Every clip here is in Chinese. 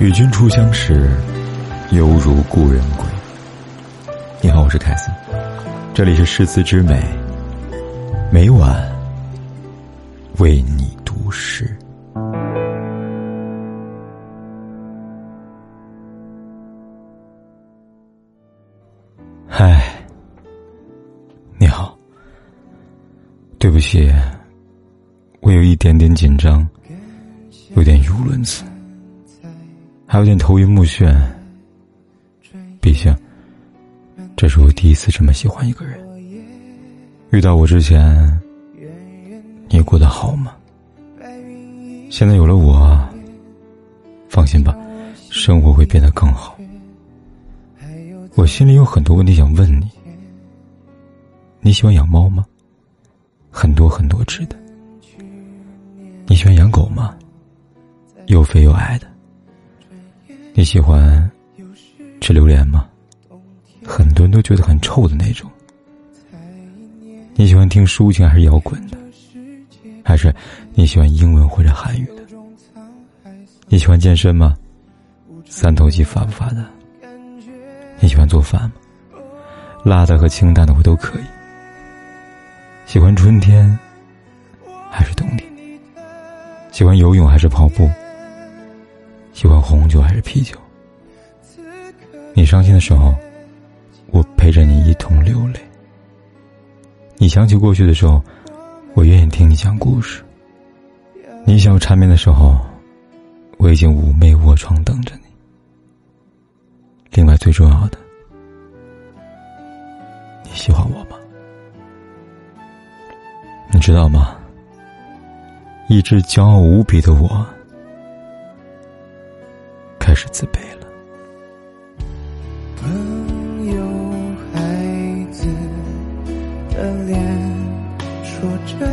与君初相识，犹如故人归。你好，我是凯斯，这里是诗词之美，每晚为你读诗。嗨，你好，对不起，我有一点点紧张，有点语无伦次。还有点头晕目眩，毕竟这是我第一次这么喜欢一个人。遇到我之前，你过得好吗？现在有了我，放心吧，生活会变得更好。我心里有很多问题想问你：你喜欢养猫吗？很多很多只的。你喜欢养狗吗？又肥又矮的。你喜欢吃榴莲吗？很多人都觉得很臭的那种。你喜欢听抒情还是摇滚的？还是你喜欢英文或者韩语的？你喜欢健身吗？三头肌发不发达？你喜欢做饭吗？辣的和清淡的我都可以。喜欢春天还是冬天？喜欢游泳还是跑步？喜欢红酒还是啤酒？你伤心的时候，我陪着你一同流泪。你想起过去的时候，我愿意听你讲故事。你想要缠绵的时候，我已经妩媚卧床等着你。另外最重要的，你喜欢我吗？你知道吗？一直骄傲无比的我。开始自卑了。朋友，孩子的脸，说着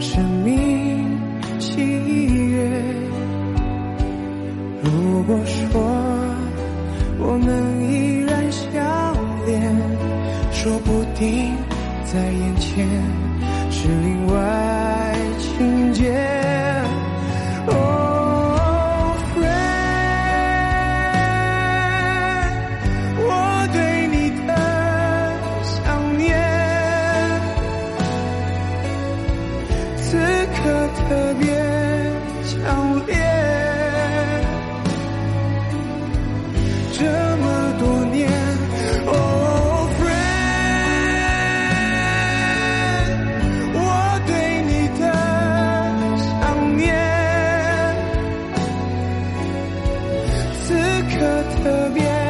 生命喜悦。如果说我们依然相恋，说不定在眼前是另外。特别强烈，这么多年，哦，friend，我对你的想念此刻特别。